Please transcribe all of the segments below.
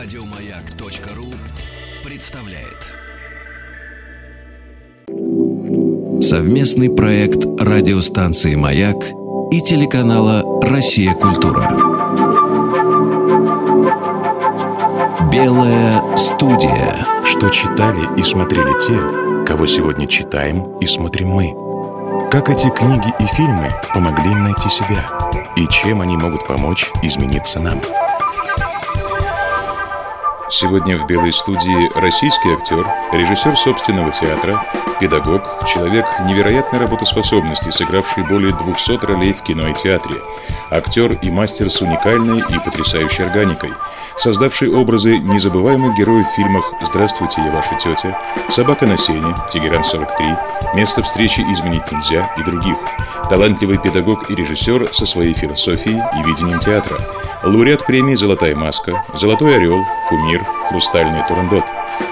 Радиомаяк.ру представляет совместный проект радиостанции Маяк и телеканала Россия Культура. Белая студия. Что читали и смотрели те, кого сегодня читаем и смотрим мы. Как эти книги и фильмы помогли им найти себя и чем они могут помочь измениться нам. Сегодня в «Белой студии» российский актер, режиссер собственного театра, педагог, человек невероятной работоспособности, сыгравший более 200 ролей в кино и театре, актер и мастер с уникальной и потрясающей органикой, создавший образы незабываемых героев в фильмах «Здравствуйте, я ваша тетя», «Собака на сене», «Тегеран-43», «Место встречи изменить нельзя» и других, талантливый педагог и режиссер со своей философией и видением театра – Лауреат премии «Золотая маска», «Золотой орел», «Кумир», «Хрустальный турандот».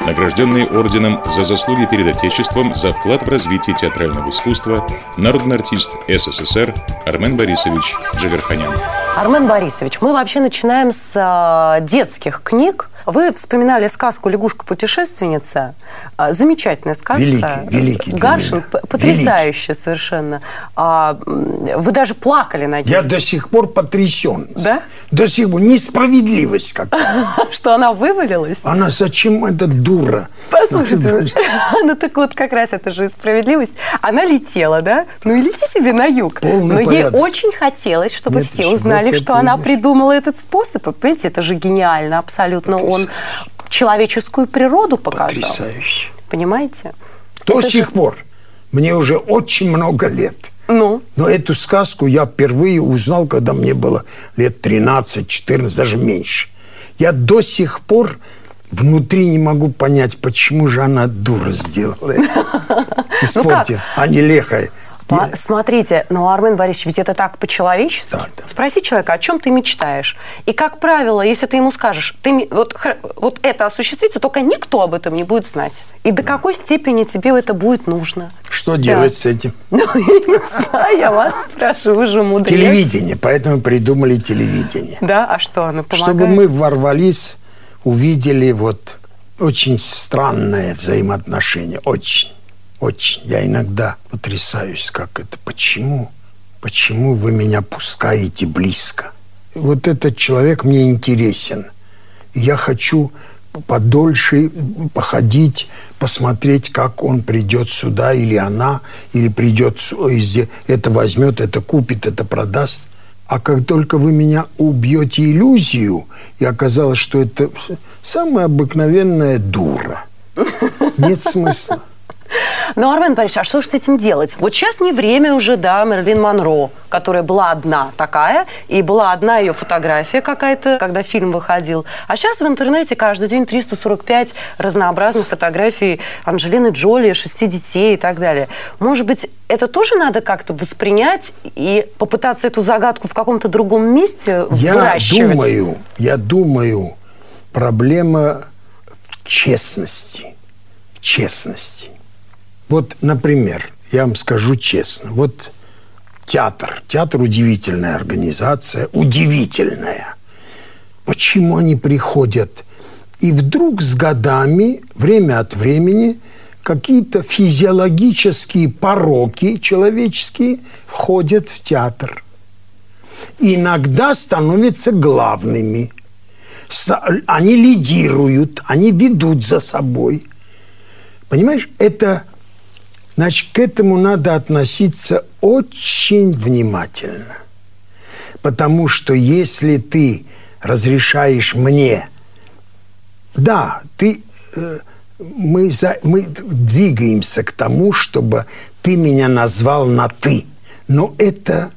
Награжденный орденом за заслуги перед Отечеством за вклад в развитие театрального искусства народный артист СССР Армен Борисович Джигарханян. Армен Борисович, мы вообще начинаем с э, детских книг. Вы вспоминали сказку «Лягушка-путешественница». А, замечательная сказка. Великий, великий Гаршин, потрясающая совершенно. А, Вы даже плакали над ней. Я до сих пор потрясен. Да? До сих пор. Несправедливость какая. Что она вывалилась? Она зачем эта дура? Послушайте, ну так вот как раз это же справедливость. Она летела, да? Ну и лети себе на юг. Но ей очень хотелось, чтобы все узнали, что она придумала этот способ. Понимаете, это же гениально абсолютно. Он человеческую природу показал. Потрясающе. Понимаете? До Это же- сих пор. Мне уже очень много лет. Ну, Но эту сказку я впервые узнал, когда мне было лет 13, 14, даже меньше. Я до сих пор внутри не могу понять, почему же она дура сделала это. Испортила, а не лехая. По- Смотрите, ну, Армен Борисович, ведь это так по-человечески. Да, да. Спроси человека, о чем ты мечтаешь. И, как правило, если ты ему скажешь, ты, вот, вот это осуществится, только никто об этом не будет знать. И до какой степени тебе это будет нужно? Что делать с этим? Ну, я не знаю, я вас спрашиваю, вы же мудрец. Телевидение, поэтому придумали телевидение. Да, а что, оно помогает? Чтобы мы ворвались, увидели вот очень странное взаимоотношение. Очень, очень. Я иногда потрясаюсь, как это. Почему? Почему вы меня пускаете близко? Вот этот человек мне интересен. Я хочу подольше походить, посмотреть, как он придет сюда, или она, или придет, это возьмет, это купит, это продаст. А как только вы меня убьете иллюзию, и оказалось, что это самая обыкновенная дура, нет смысла. Ну, Армен Борисович, а что же с этим делать? Вот сейчас не время уже, да, Мерлин Монро, которая была одна такая, и была одна ее фотография какая-то, когда фильм выходил. А сейчас в интернете каждый день 345 разнообразных фотографий Анджелины Джоли, шести детей и так далее. Может быть, это тоже надо как-то воспринять и попытаться эту загадку в каком-то другом месте Я выращивать? думаю, я думаю, проблема в честности. В честности. Вот, например, я вам скажу честно, вот театр. Театр удивительная организация, удивительная. Почему они приходят? И вдруг с годами, время от времени, какие-то физиологические пороки человеческие входят в театр иногда становятся главными. Они лидируют, они ведут за собой. Понимаешь, это, значит, к этому надо относиться очень внимательно. Потому что если ты разрешаешь мне, да, ты, э, мы, за, мы двигаемся к тому, чтобы ты меня назвал на ты, но это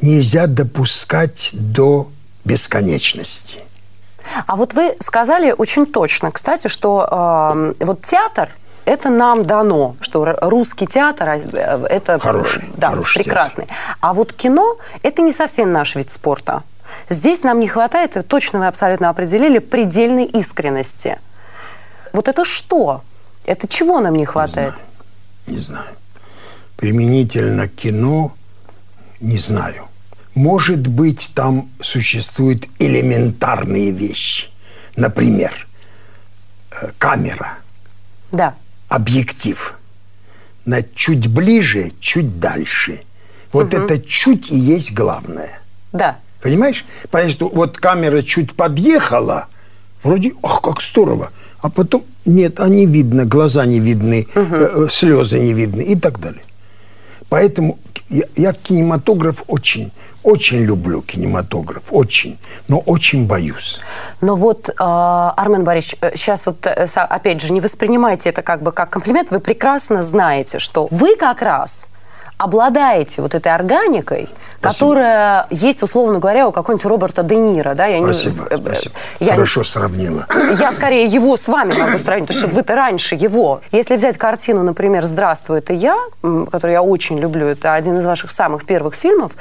нельзя допускать до бесконечности. А вот вы сказали очень точно, кстати, что э, вот театр это нам дано, что русский театр э, это Хороший, да, хороший прекрасный. А вот кино это не совсем наш вид спорта. Здесь нам не хватает, и точно вы абсолютно определили, предельной искренности. Вот это что? Это чего нам не хватает? Не знаю. Применительно к кино не знаю. Может быть, там существуют элементарные вещи. например, э, камера, Да. Объектив, на чуть ближе, чуть дальше. Вот это чуть и есть главное. Да. Понимаешь? Потому что вот камера чуть подъехала, вроде, ах, как здорово. А потом, нет, а не видно, глаза не видны, э, э, слезы не видны и так далее. Поэтому я, я кинематограф очень, очень люблю кинематограф, очень, но очень боюсь. Но вот, э, Армен Борисович, сейчас вот, э, опять же, не воспринимайте это как бы как комплимент. Вы прекрасно знаете, что вы как раз обладаете вот этой органикой, которая есть, условно говоря, у какого-нибудь Роберта Де Ниро. Да? Я не- Спасибо, э, спасибо. я- Хорошо сравнила. Я скорее его с вами могу сравнить, потому что вы-то раньше его. Если взять картину, например, «Здравствуй, это я», которую я очень люблю, это один из ваших самых первых фильмов,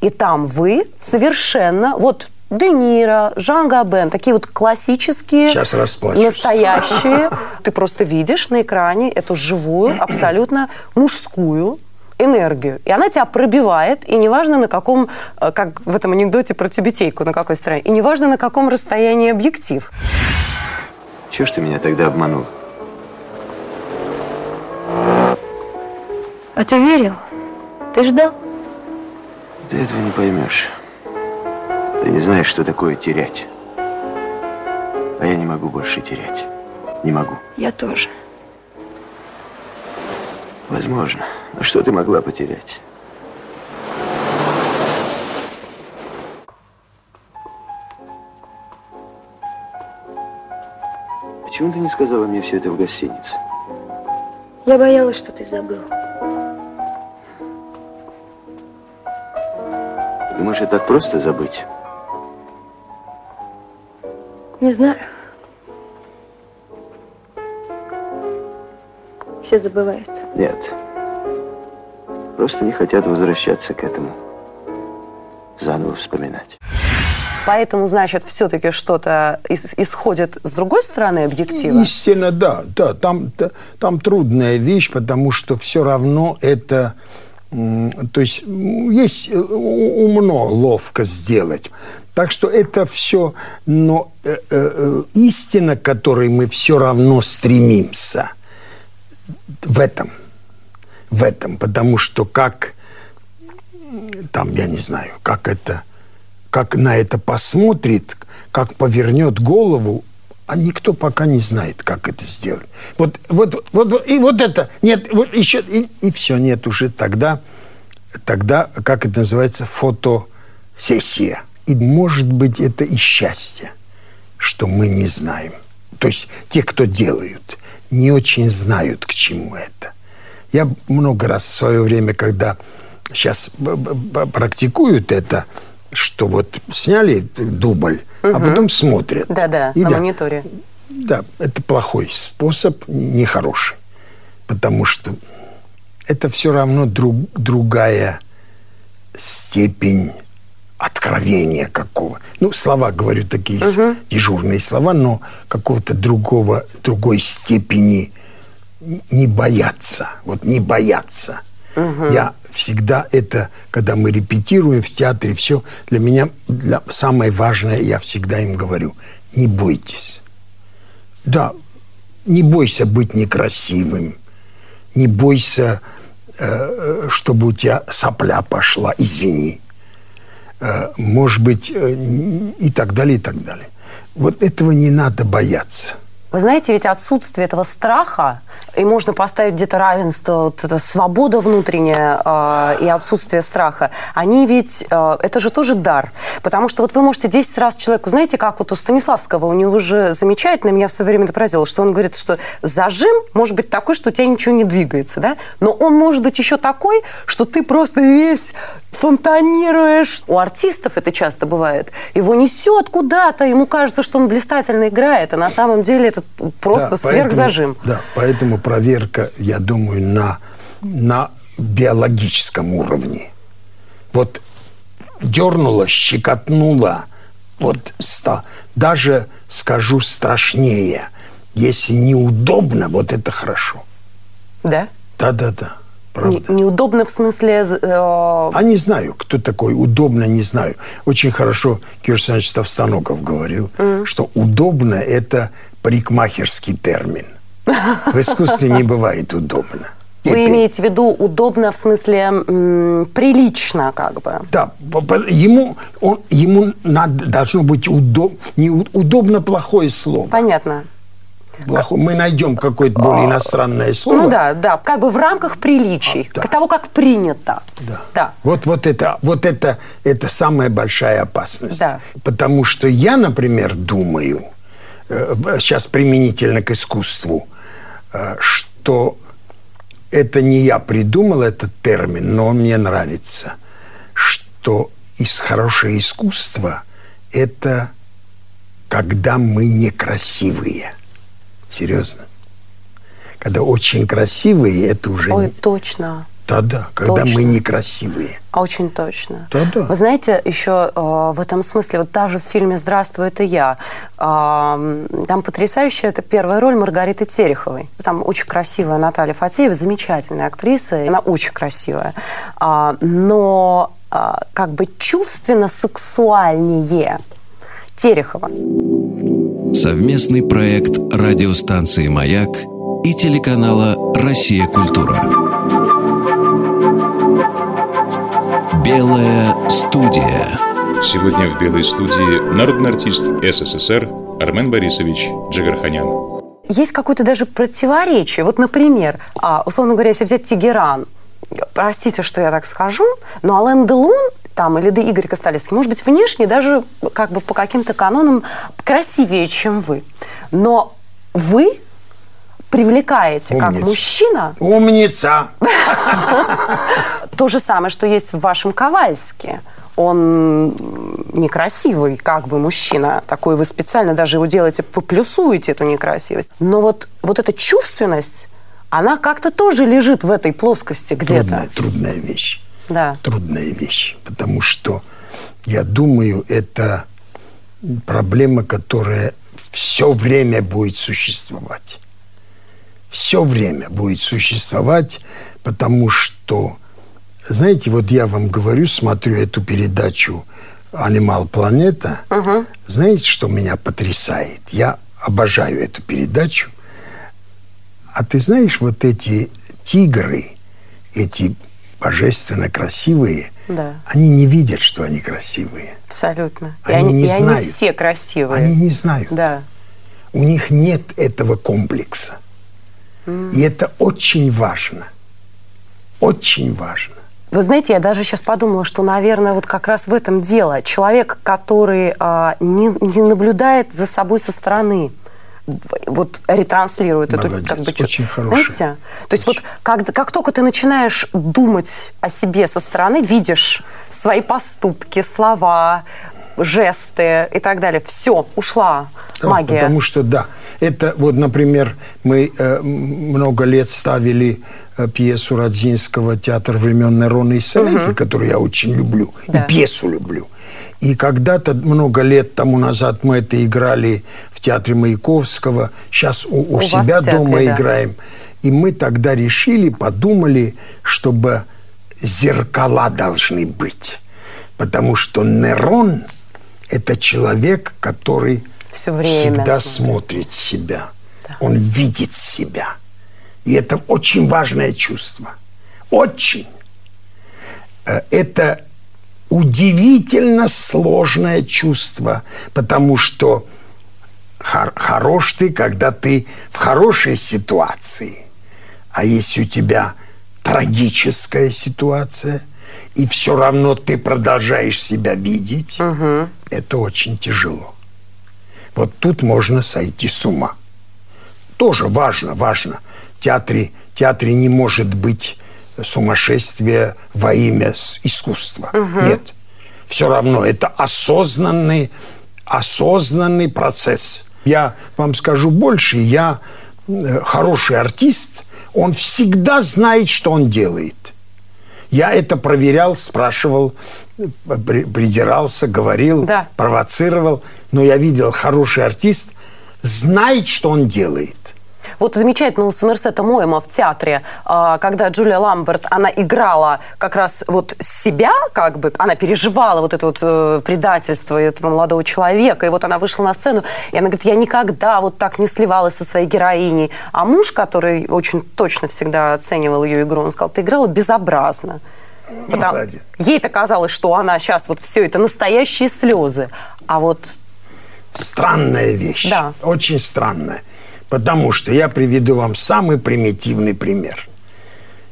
и там вы совершенно, вот Де Ниро, Жан Габен, такие вот классические, Сейчас расплачусь. настоящие. Ты просто видишь на экране эту живую, абсолютно мужскую энергию. И она тебя пробивает, и неважно на каком, э, как в этом анекдоте про тюбетейку, на какой стороне, и неважно на каком расстоянии объектив. Чего ж ты меня тогда обманул? А ты верил? Ты ждал? Ты этого не поймешь. Ты не знаешь, что такое терять. А я не могу больше терять. Не могу. Я тоже. Возможно. Но что ты могла потерять? Почему ты не сказала мне все это в гостинице? Я боялась, что ты забыл. Думаешь, это так просто забыть? Не знаю. Все забывают. Нет. Просто не хотят возвращаться к этому. Заново вспоминать. Поэтому, значит, все-таки что-то ис- исходит с другой стороны объектива. Истинно, да, да, там, та- там трудная вещь, потому что все равно это, то есть есть э, умно, ловко сделать. Так что это все, но э, э, э, истина, к которой мы все равно стремимся, в этом, в этом, потому что как там, я не знаю, как это, как на это посмотрит, как повернет голову, а никто пока не знает, как это сделать. Вот, вот, вот и вот это, нет, вот еще, и, и все, нет уже тогда, тогда, как это называется, фотосессия. И может быть это и счастье, что мы не знаем. То есть те, кто делают, не очень знают, к чему это. Я много раз в свое время, когда сейчас практикуют это, что вот сняли дубль, а потом смотрят. Да-да, на мониторе. Да, это плохой способ, нехороший. Потому что это все равно друг- другая степень откровения какого. Ну, слова, говорю, такие дежурные слова, но какого-то другого, другой степени не бояться. Вот не бояться. Я всегда это, когда мы репетируем в театре, все, для меня для, самое важное, я всегда им говорю, не бойтесь. Да, не бойся быть некрасивым, не бойся, э, чтобы у тебя сопля пошла, извини. Э, может быть, э, и так далее, и так далее. Вот этого не надо бояться. Вы знаете, ведь отсутствие этого страха, и можно поставить где-то равенство, вот эта свобода внутренняя э, и отсутствие страха, они ведь, э, это же тоже дар. Потому что вот вы можете 10 раз человеку, знаете, как вот у Станиславского, у него же замечательно, меня все время это поразило, что он говорит, что зажим может быть такой, что у тебя ничего не двигается, да? Но он может быть еще такой, что ты просто весь фонтанируешь. У артистов это часто бывает. Его несет куда-то, ему кажется, что он блистательно играет, а на самом деле это просто Да, сверхзажим. Поэтому, да, поэтому проверка, я думаю, на, на биологическом уровне. Вот дернула, щекотнула, вот ста, даже скажу страшнее, если неудобно, вот это хорошо. Да? Да-да-да. Правда. Не- неудобно в смысле... э, А не знаю, кто такой удобно, не знаю. Очень хорошо Кирилл Александрович Товстоногов говорил, что удобно – это парикмахерский термин. В искусстве не бывает удобно. вы имеете в виду удобно в смысле м, прилично как бы? Да, ему, он, ему надо, должно быть удоб, не, удобно плохое слово. Понятно. Плохое. Мы найдем какое-то более иностранное слово. Ну да, да, как бы в рамках приличий, А, да. того, как принято. Да. Да. Вот, вот, это, вот это, это самая большая опасность. Да. Потому что я, например, думаю, сейчас применительно к искусству, э, что это не я придумал этот термин, но он мне нравится, что из хорошее искусство – это когда мы некрасивые. Серьезно. Когда очень красивые, это уже... Ой, не- точно. Да-да, когда Точно. мы некрасивые. А Очень точно. Да-да. Вы знаете, еще э, в этом смысле, вот даже в фильме «Здравствуй, это я», э, там потрясающая это первая роль Маргариты Тереховой. Там очень красивая Наталья Фатеева, замечательная актриса, и она очень красивая. А, но а, как бы чувственно сексуальнее Терехова. Совместный проект радиостанции «Маяк» и телеканала «Россия. Культура». Белая студия. Сегодня в «Белой студии» народный артист СССР Армен Борисович Джигарханян. есть какое-то даже противоречие. Вот, например, а, условно говоря, если взять Тегеран, простите, что я так скажу, но Ален Делон там, или да Игорь Костолевский, может быть, внешне даже как бы по каким-то канонам красивее, чем вы. Но вы привлекаете как Умница. мужчина Умница! то же самое, что есть в вашем Ковальске. Он некрасивый, как бы мужчина. Такой вы специально даже его делаете, вы плюсуете эту некрасивость. Но вот, вот эта чувственность, она как-то тоже лежит в этой плоскости где-то. Трудная, трудная вещь. Да. Трудная вещь. Потому что, я думаю, это проблема, которая все время будет существовать. Все время будет существовать, потому что, знаете, вот я вам говорю, смотрю эту передачу «Анимал Планета», знаете, что меня потрясает? Я обожаю эту передачу. А ты знаешь, вот эти тигры, эти божественно красивые, Да. они не видят, что они красивые. Абсолютно. и Они они, не и они знают. все красивые. Они не знают. Да. У них нет этого комплекса. И это очень важно. Очень важно. Вы знаете, я даже сейчас подумала, что, наверное, вот как раз в этом дело. Человек, который а, не, не наблюдает за собой со стороны, вот ретранслирует эту Молодец, как бы очень хороший. Знаете? То есть вот как, как только ты начинаешь думать о себе со стороны, видишь свои поступки, слова, жесты и так далее, все, ушла Да, магия. Потому что, да, это вот, например, мы э, много лет ставили э, пьесу Радзинского «Театр времен Нерона и Селенки», которую я очень люблю, Да. и пьесу люблю. И когда-то, много лет тому назад, мы это играли в Театре Маяковского, сейчас у, у У себя театре, дома да. играем. И мы тогда решили, подумали, чтобы зеркала должны быть. Потому что Нерон – это человек, который Всё время всегда смотрит. смотрит себя. Он видит себя. И это очень важное чувство. Очень. Э, Это удивительно сложное чувство, потому что хор- хорош ты, когда ты в хорошей ситуации. А если у тебя трагическая ситуация, и все равно ты продолжаешь себя видеть, это очень тяжело. Вот тут можно сойти с ума. Тоже важно, важно. В театре, в театре не может быть сумасшествия во имя искусства. Нет. Все равно это осознанный, осознанный процесс. Я вам скажу больше. Я э, хороший артист, он всегда знает, что он делает. Я это проверял, спрашивал, э, при- придирался, говорил, Да. провоцировал. Но я видел, хороший артист знает, что он делает. Вот замечательно у Сомерсета Моэма в театре, а, когда Джулия Ламберт, она играла как раз вот себя, как бы, она переживала вот это вот э, предательство этого молодого человека, и вот она вышла на сцену, и она говорит, я никогда вот так не сливалась со своей героиней. А муж, который очень точно всегда оценивал ее игру, он сказал, ты играла безобразно. Потому... Молодец. Ей-то казалось, что она сейчас вот все это настоящие слезы. А вот Странная вещь. Да. Очень странная. Потому что я приведу вам самый примитивный пример.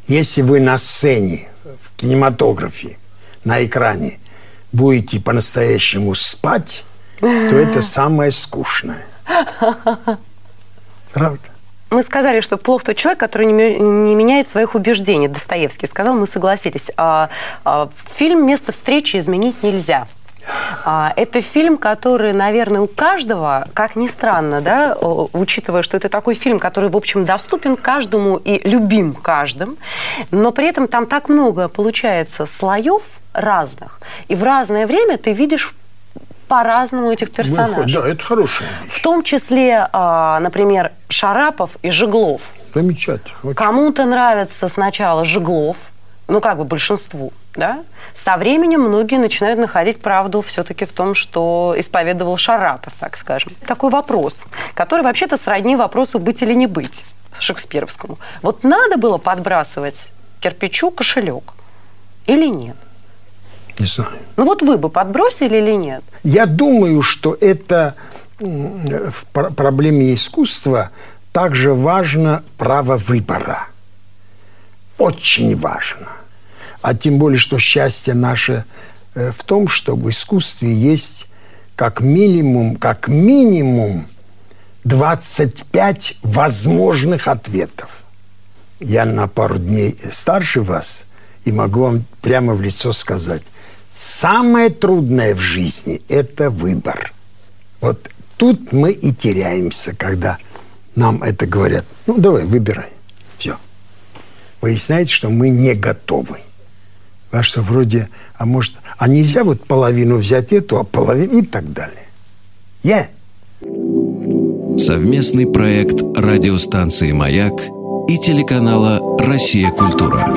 Если вы на сцене, в кинематографе, на экране будете по-настоящему спать, то это самое скучное. Правда? Мы сказали, что плох тот человек, который не, ме- не меняет своих убеждений. Достоевский сказал, мы согласились. А, а, фильм «Место встречи» изменить нельзя. А, это фильм, который, наверное, у каждого, как ни странно, да, учитывая, что это такой фильм, который, в общем, доступен каждому и любим каждым, но при этом там так много получается слоев разных, и в разное время ты видишь по-разному этих персонажей. Да, это хорошая В вещь. том числе, а, например, Шарапов и Жеглов. Замечательно. Кому-то нравится сначала Жеглов, ну как бы большинству, да? Со временем многие начинают находить правду все-таки в том, что исповедовал Шарапов, так скажем. Такой вопрос, который вообще-то сродни вопросу «быть или не быть» шекспировскому. Вот надо было подбрасывать кирпичу кошелек или нет? Не знаю. Ну вот вы бы подбросили или нет? Я думаю, что это в пр- проблеме искусства также важно право выбора. Очень важно. А тем более, что счастье наше э, в том, что в искусстве есть как минимум, как минимум 25 возможных ответов. Я на пару дней старше вас и могу вам прямо в лицо сказать, самое трудное в жизни – это выбор. Вот тут мы и теряемся, когда нам это говорят. Ну, давай, выбирай. Все. Выясняется, что мы не готовы. А что вроде, а может, а нельзя вот половину взять эту, а половину и так далее. Я. Совместный проект радиостанции «Маяк» и телеканала «Россия. Культура».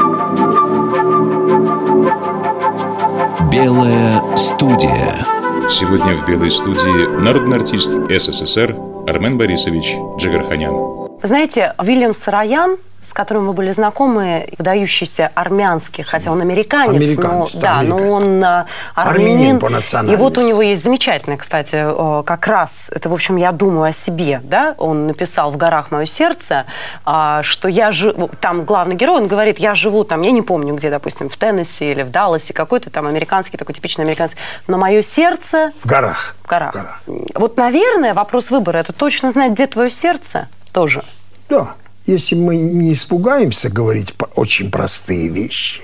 Белая студия. Сегодня в «Белой студии» народный артист СССР Армен Борисович Джигарханян. Вы знаете, Вильям Сараян, с которым вы были знакомы, выдающийся армянский, хотя он американец, Американец, но, да, но он а, Армянин армянин. по И национальности. вот у него есть замечательное, кстати, как раз, это, в общем, я думаю о себе, да, он написал «В горах мое сердце», а, что я живу, там главный герой, он говорит, я живу там, я не помню где, допустим, в Теннесси или в Далласе, какой-то там американский, такой типичный американский, но мое сердце В горах. в горах. Вот, наверное, вопрос выбора, это точно знать, где твое сердце, тоже. Да. Если мы не испугаемся говорить очень простые вещи,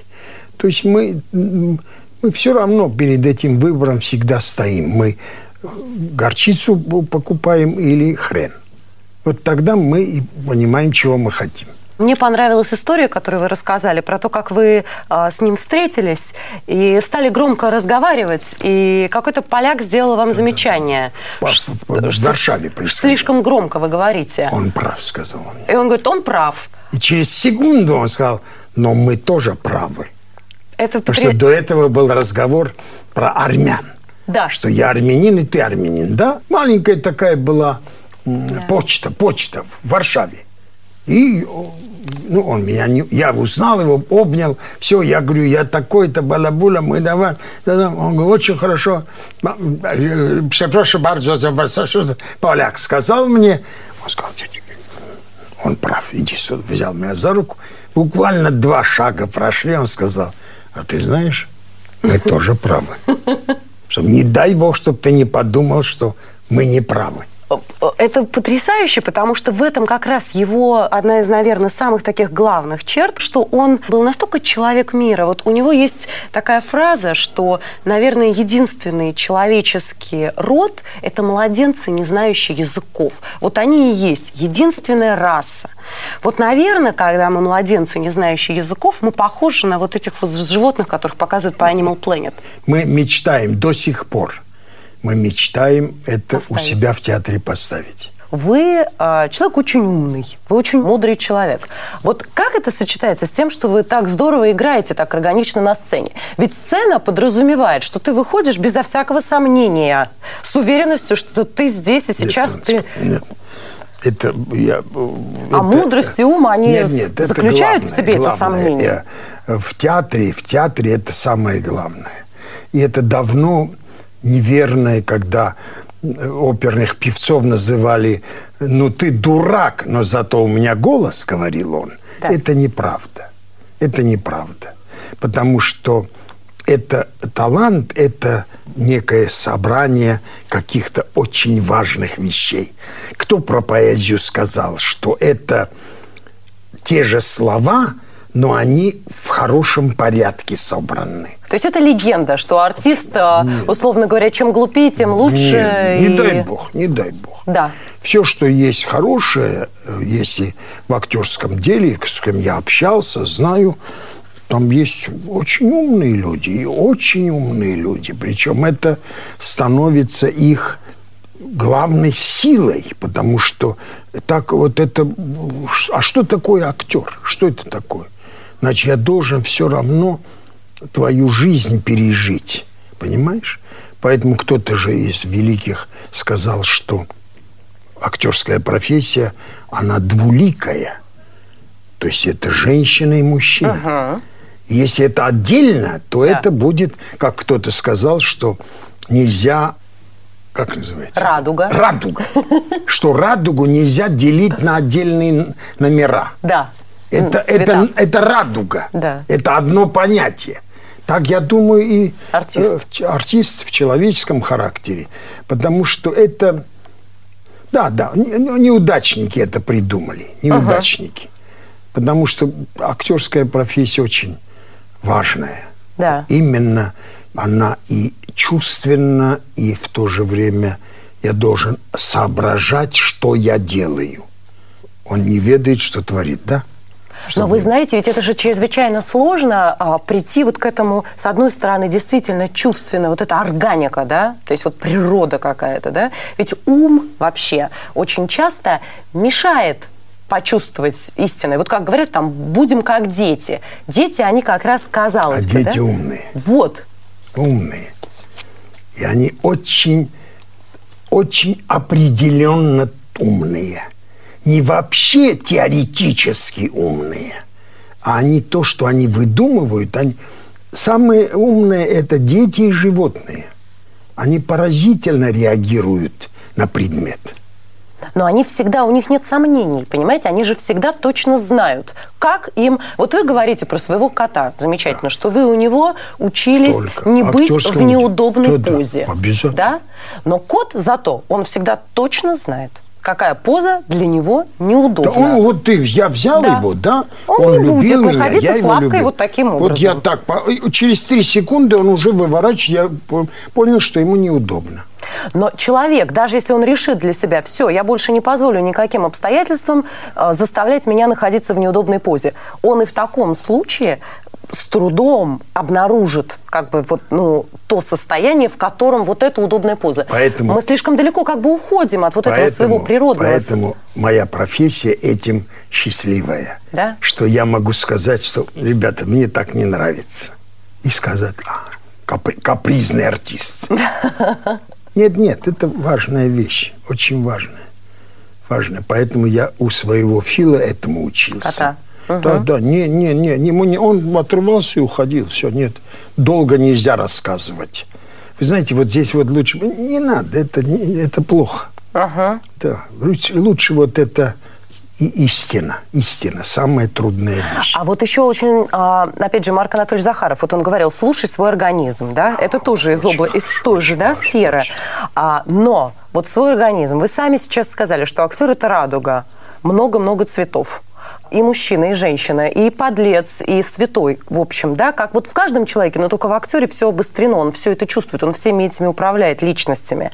то есть мы, мы все равно перед этим выбором всегда стоим. Мы э, горчицу покупаем или хрен. Вот тогда мы и понимаем, чего мы хотим. Мне понравилась история, которую вы рассказали, про то, как вы а, с ним встретились и стали громко разговаривать, и какой-то поляк сделал вам замечание. В- что- в- Варшаве происходило. Слишком громко вы говорите. Он прав, сказал он. И он говорит, он прав. И через секунду он сказал, но мы тоже правы. Это Потому потре- что до этого был разговор про армян. Да. Что я армянин, и ты армянин, да? Маленькая такая была м, почта, почта в Варшаве. И ну, он меня не... Я узнал его, обнял. Все, я говорю, я такой-то, балабула, мы давай. да-да». Он говорит, очень хорошо. Э, Przepraszam bardzo за-» Поляк сказал мне. Он сказал, «Тетя Юля, он прав, иди сюда. Взял меня за руку. Буквально два шага прошли, он сказал, а ты знаешь, мы тоже правы. Что не дай бог, чтобы ты не подумал, что мы не правы. Это потрясающе, потому что в этом как раз его одна из, наверное, самых таких главных черт, что он был настолько человек мира. Вот у него есть такая фраза, что, наверное, единственный человеческий род – это младенцы, не знающие языков. Вот они и есть единственная раса. Вот, наверное, когда мы младенцы, не знающие языков, мы похожи на вот этих вот животных, которых показывают по Animal Planet. Мы мечтаем до сих пор. Мы мечтаем это у Поставить. себя в театре поставить. вы э, человек очень умный, вы очень мудрый человек. Вот как это сочетается с тем, что вы так здорово играете, так органично на сцене? Ведь сцена подразумевает, что ты выходишь безо всякого сомнения, с уверенностью, что ты здесь и сейчас Нет, ты... Нет. Это я. А это- мудрость и ум, они нет, нет, это заключают в главное, себе это главное. сомнение? Я- В театре, в театре это самое главное. И это давно неверное, когда э, оперных певцов называли «ну ты дурак, но зато у меня голос», говорил он. Да. Это неправда. Это неправда. Потому что это талант, это некое собрание каких-то очень важных вещей. Кто про поэзию сказал, что это те же слова, но они в хорошем порядке собраны. То есть это легенда, что артист, э, условно говоря, чем глупее, тем лучше. Не, не и- дай бог, не дай бог. Да. Все, что есть хорошее, э, если в актерском деле, с кем я общался, знаю, там есть очень умные люди, и очень умные люди. Причем это становится их главной силой, потому что так вот это... А что такое актер? Что это такое? Значит, я должен все равно твою жизнь пережить. Понимаешь? Поэтому кто-то же из великих сказал, что актерская профессия, она двуликая. То есть это женщина и мужчина. Если это отдельно, то Да. это будет, как кто-то сказал, что нельзя как называется? Радуга. Радуга. Что радугу нельзя делить на отдельные номера. Да. Это, М, цвета. это, это радуга. Да. Это одно понятие. Так, я думаю, и Артист. э, артист в человеческом характере. Потому что это... Да, да, не- не- неудачники это придумали. Неудачники. Потому что актерская профессия очень важная. Да. Именно она и чувственна, и в то же время я должен соображать, что я делаю. Он не ведает, что творит, да? Но вы знаете, ведь это же чрезвычайно сложно а, прийти вот к этому, с одной стороны, действительно чувственно, вот эта органика, да, то есть вот природа какая-то, да. Ведь ум вообще очень часто мешает почувствовать истинное. Вот как говорят, там, будем как дети. Дети, они как раз, казалось А бы, дети да? умные. Вот. умные. И они очень, очень определенно умные. Не вообще теоретически умные, а они то, что они выдумывают. Они... Самые умные – это дети и животные. Они поразительно реагируют на предмет. Но они всегда, у них нет сомнений, понимаете? Они же всегда точно знают, как им... Вот вы говорите про своего кота, замечательно, что вы у него учились Только. не быть в неудобной да, да, позе. обязательно. Да? Но кот зато, он всегда точно знает, какая поза для него неудобна. Да он вот ты, я взял Да. его, да? Он не будет любил меня, находиться я с его лапкой любил. вот таким Вот я образом. так, через три секунды он уже выворачивает, я по- понял, что ему неудобно. Но человек, даже если он решит для себя, все, я больше не позволю никаким обстоятельствам э, заставлять меня находиться в неудобной позе, он и в таком случае с трудом обнаружит как бы вот ну то состояние, в котором вот эта удобная поза. Поэтому- мы слишком далеко как бы уходим от вот этого своего природного. Поэтому моя профессия этим счастливая. Да? Что я могу сказать, что, ребята, мне так не нравится. И сказать, а, капри- капризный артист. Нет, нет, это важная вещь, очень важная. Важная. Поэтому я у своего Фила этому учился. Кота. Да, да, не, не, не, ему не, он отрывался и уходил, все, нет. Долго нельзя рассказывать. Вы знаете, вот здесь вот лучше, не надо, это, не- это плохо. Ага. Да, лучше, лучше вот это и истина, истина, самая трудная вещь. А вот еще очень, а, опять же, Марк Анатольевич Захаров, вот он говорил, слушай свой организм, да, это тоже из, обла... из той же, да, сферы. А, но вот свой организм, вы сами сейчас сказали, что актер это радуга, много-много цветов. И мужчина, и женщина, и подлец, и святой, в общем, да, как вот в каждом человеке, но только в актере все обострено, он все это чувствует, он всеми этими управляет личностями.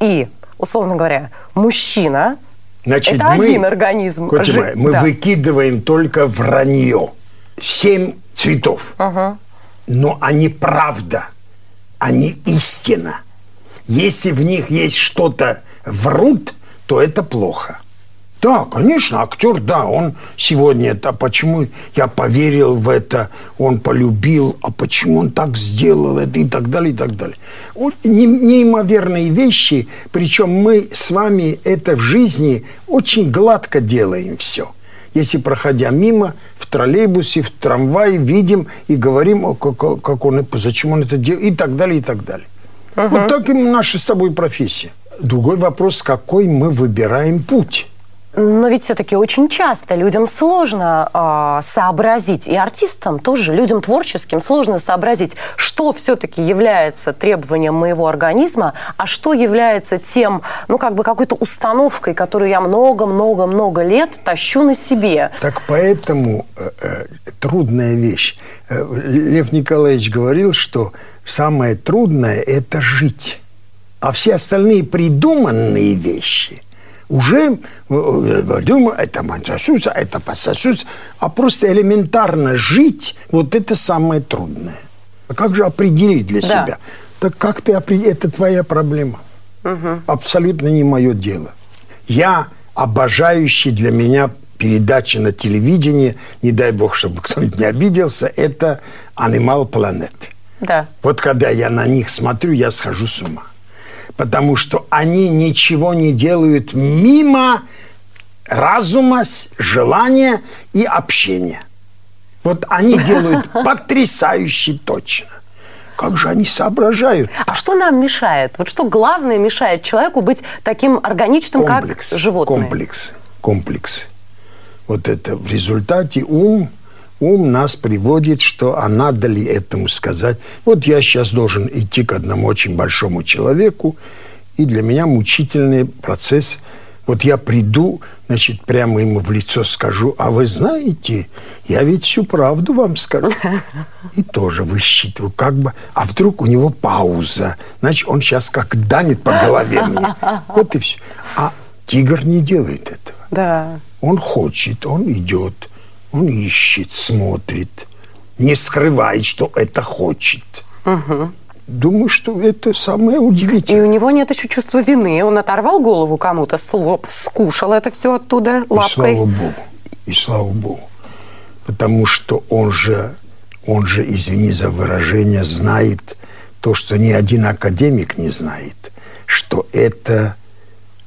И, условно говоря, мужчина Значит, это мы, один организм. Котя Жи- моя, мы да. выкидываем только вранье. Семь цветов. Но они правда, они истина. Если в них есть что-то врут, то это плохо. Да, конечно, актер, да, он сегодня это, почему я поверил в это, он полюбил, а почему он так сделал это и так далее, и так далее. Вот неимоверные вещи, причем мы с вами это в жизни очень гладко делаем все. Если, проходя мимо, в троллейбусе, в трамвае, видим и говорим, как, как он, зачем он это делает, и так далее, и так далее. Угу. Вот так и наша с тобой профессия. Другой вопрос, какой мы выбираем путь. Но ведь все-таки очень часто людям сложно э, сообразить, и артистам тоже, людям творческим сложно сообразить, что все-таки является требованием моего организма, а что является тем, ну, как бы какой-то установкой, которую я много-много-много лет тащу на себе. Так поэтому э, э, трудная вещь. Э, Лев Николаевич говорил, что самое трудное – это жить. А все остальные придуманные вещи – уже э, думаю, это пососутся, это пососутся. А просто элементарно жить, вот это самое трудное. А как же определить для да. себя? Так как ты определишь? Это твоя проблема. Угу. Абсолютно не мое дело. Я обожающий для меня передачи на телевидении, не дай бог, чтобы кто-нибудь не обиделся, это Animal Planet. Да. Вот когда я на них смотрю, я схожу с ума потому что они ничего не делают мимо разума, желания и общения. Вот они делают потрясающе точно. Как же они соображают? А что нам мешает? Вот что главное мешает человеку быть таким органичным, комплекс, как животное? Комплекс. Комплекс. Вот это в результате ум – ум нас приводит, что а надо ли этому сказать. Вот я сейчас должен идти к одному очень большому человеку, и для меня мучительный процесс. Вот я приду, значит, прямо ему в лицо скажу, а вы знаете, я ведь всю правду вам скажу. И тоже высчитываю, как бы, а вдруг у него пауза, значит, он сейчас как данит по голове мне. Вот и все. А тигр не делает этого. Да. Он хочет, он идет он ищет, смотрит, не скрывает, что это хочет. Угу. Думаю, что это самое удивительное. И у него нет еще чувства вины. Он оторвал голову кому-то, скушал это все оттуда лапкой. И слава Богу. И слава Богу. Потому что он же, он же, извини за выражение, знает то, что ни один академик не знает, что это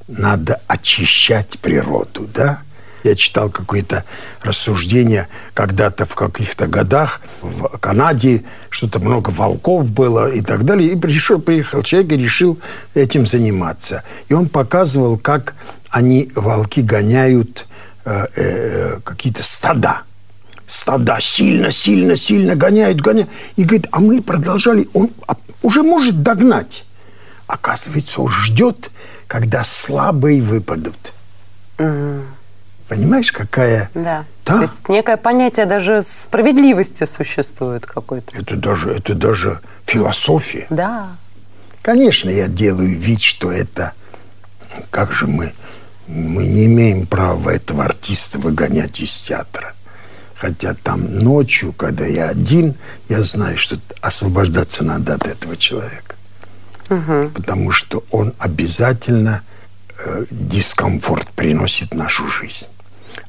надо очищать природу, да? Я читал какое-то рассуждение когда-то в каких-то годах в Канаде, что-то много волков было и так далее. И пришел, приехал человек и решил этим заниматься. И он показывал, как они, волки, гоняют э, э, какие-то стада. Стада сильно, сильно, сильно гоняют, гоняют. И говорит, а мы продолжали, он уже может догнать. Оказывается, он ждет, когда слабые выпадут. Mm. Понимаешь, какая... Да. да. То есть некое понятие даже справедливости существует какой-то. Это даже, это даже философия. Да. Конечно, я делаю вид, что это... Как же мы... Мы не имеем права этого артиста выгонять из театра. Хотя там ночью, когда я один, я знаю, что освобождаться надо от этого человека. Угу. Потому что он обязательно э, дискомфорт приносит в нашу жизнь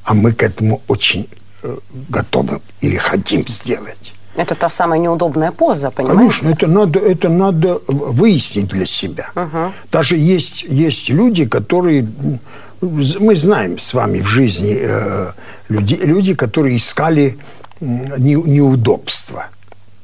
а мы к этому очень э, готовы или хотим сделать. Это та самая неудобная поза, понимаете? Конечно, это надо, это надо выяснить для себя. Угу. Даже есть, есть люди, которые... Мы знаем с вами в жизни э, люди, люди, которые искали не, неудобства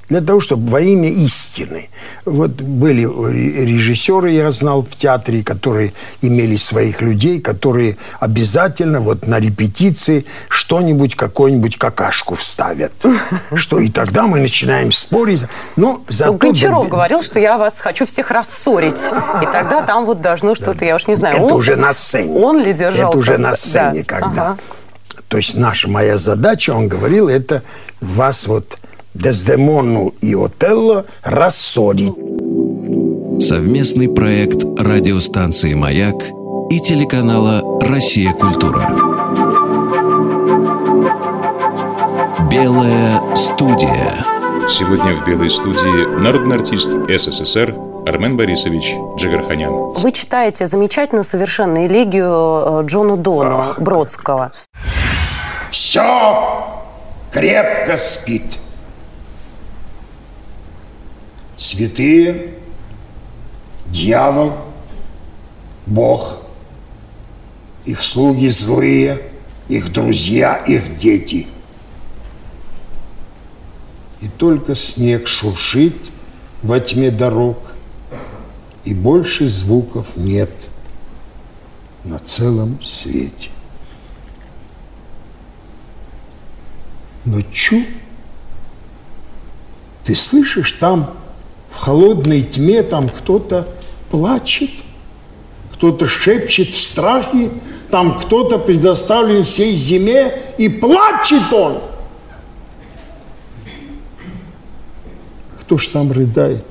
для того, чтобы во имя истины. Вот были режиссеры, я знал, в театре, которые имели своих людей, которые обязательно вот на репетиции что-нибудь, какую-нибудь какашку вставят. Что и тогда мы начинаем спорить. Но зато... Ну, Гончаров говорил, что я вас хочу всех рассорить. И тогда там вот должно что-то, я уж не знаю. Это уже на сцене. Он ли держал? Это уже на сцене, когда... То есть наша, моя задача, он говорил, это вас вот Дездемону и Отелло рассорить. Совместный проект радиостанции «Маяк» и телеканала «Россия. Культура». Белая студия. Сегодня в «Белой студии» народный артист СССР Армен Борисович Джигарханян. Вы читаете замечательно совершенно элегию э, Джону Дону Бродского. Все крепко спит. Святые, дьявол, Бог, их слуги злые, их друзья, их дети. И только снег шуршит во тьме дорог, и больше звуков нет на целом свете. Но чу, ты слышишь, там в холодной тьме там кто-то плачет, кто-то шепчет в страхе, там кто-то предоставлен всей зиме, и плачет он. Кто ж там рыдает?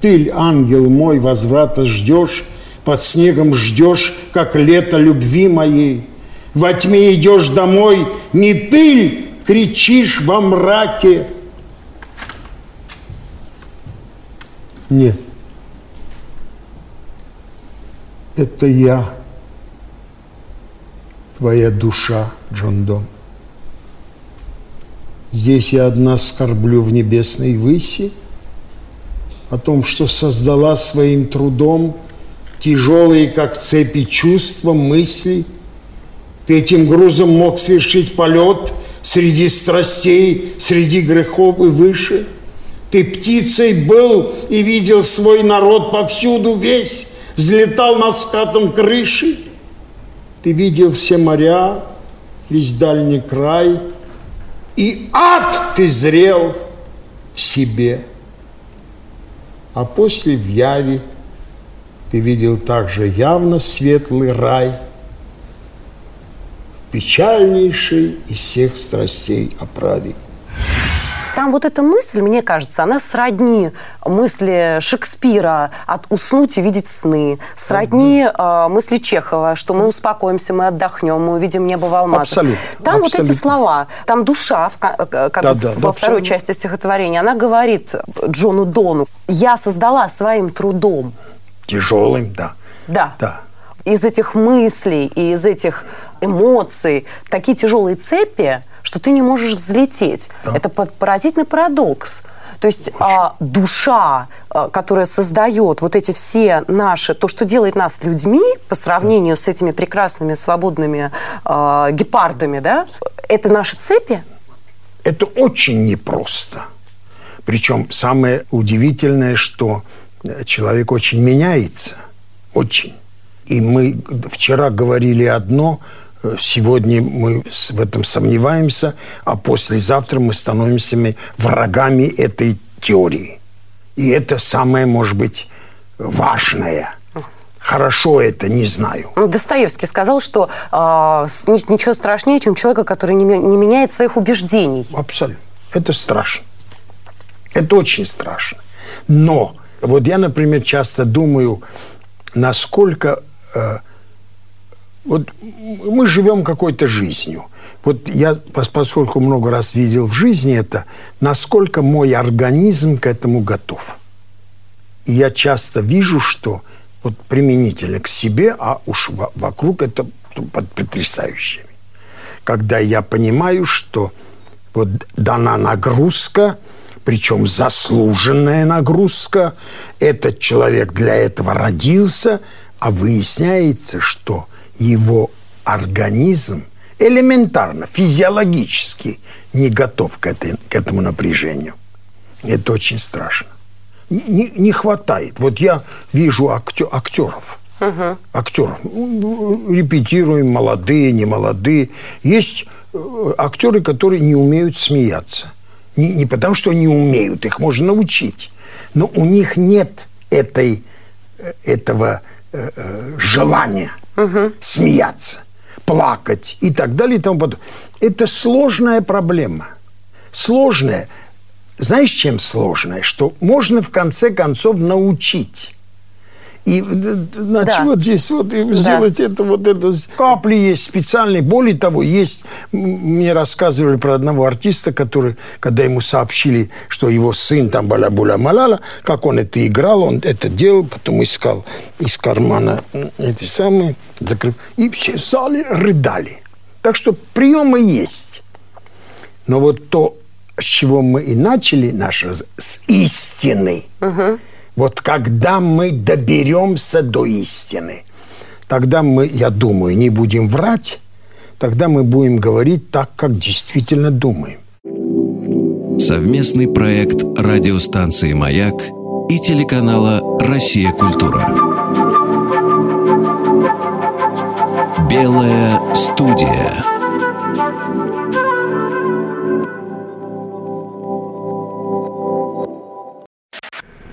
Ты, ангел мой, возврата ждешь, под снегом ждешь, как лето любви моей. Во тьме идешь домой, не ты кричишь во мраке. Нет, это я, твоя душа, Джон Дон. Здесь я одна скорблю в небесной выси о том, что создала своим трудом тяжелые, как цепи чувства, мысли. Ты этим грузом мог совершить полет среди страстей, среди грехов и выше. Ты птицей был и видел свой народ повсюду весь, взлетал над скатом крыши. Ты видел все моря, весь дальний край – и ад ты зрел в себе. А после в яве ты видел также явно светлый рай, в печальнейшей из всех страстей оправе. Там вот эта мысль, мне кажется, она сродни мысли Шекспира от уснуть и видеть сны, сродни э, мысли Чехова, что мы успокоимся, мы отдохнем, мы увидим небо в алмазах. Абсолютно. Там абсолютно. вот эти слова, там душа, в, как да, да, во да, второй абсолютно. части стихотворения, она говорит Джону Дону, я создала своим трудом. Тяжелым, да. Да. Да. Из этих мыслей и из этих эмоций такие тяжелые цепи, что ты не можешь взлететь. Да. Это поразительный парадокс. То есть а, душа, а, которая создает вот эти все наши, то, что делает нас людьми по сравнению с этими прекрасными свободными а, гепардами, да, это наши цепи. Это очень непросто. Причем самое удивительное, что э, человек очень меняется. Очень. И мы вчера говорили одно, э, сегодня мы в этом сомневаемся, а послезавтра мы становимся ми- врагами этой теории. И это самое, может быть, важное. Хорошо это, не знаю. Ну, Достоевский сказал, что ни- ничего страшнее, чем человека, который не, ме- не меняет своих убеждений. Абсолютно. Это страшно. Это очень страшно. Но вот я, например, часто думаю, насколько э, вот мы живем какой-то жизнью. Вот я, пос- поскольку много раз видел в жизни это, насколько мой организм к этому готов. И я часто вижу, что вот применительно к себе, а уж во- вокруг это под потрясающими. Когда я понимаю, что вот дана нагрузка, причем заслуженная нагрузка, этот человек для этого родился, а выясняется, что его организм элементарно, физиологически не готов к, этой, к этому напряжению. Это очень страшно. Не, не хватает. Вот я вижу актё- актеров. Актеров. Ну, Репетируем, молодые, не молодые. Есть э, актеры, которые не умеют смеяться. Не, не потому, что не умеют, их можно научить. Но у них нет этой, э, этого э, э, желания смеяться, плакать и так далее и тому подобное. Это сложная проблема. Сложная. Знаешь, чем сложная? Что можно в конце концов научить. И значит, Да. вот здесь вот и сделать это, вот это. Капли есть специальные. Более того, есть, мне рассказывали про одного артиста, который, когда ему сообщили, что его сын там балабуля малала, как он это играл, он это делал, потом искал из кармана эти самые, закрыл. И все в зале рыдали. Так что приемы есть. Но вот то, с чего мы и начали наш раз- с истины. Вот когда мы доберемся до истины, тогда мы, я думаю, не будем врать, тогда мы будем говорить так, как действительно думаем. Совместный проект радиостанции «Маяк» и телеканала «Россия. Культура». Белая студия.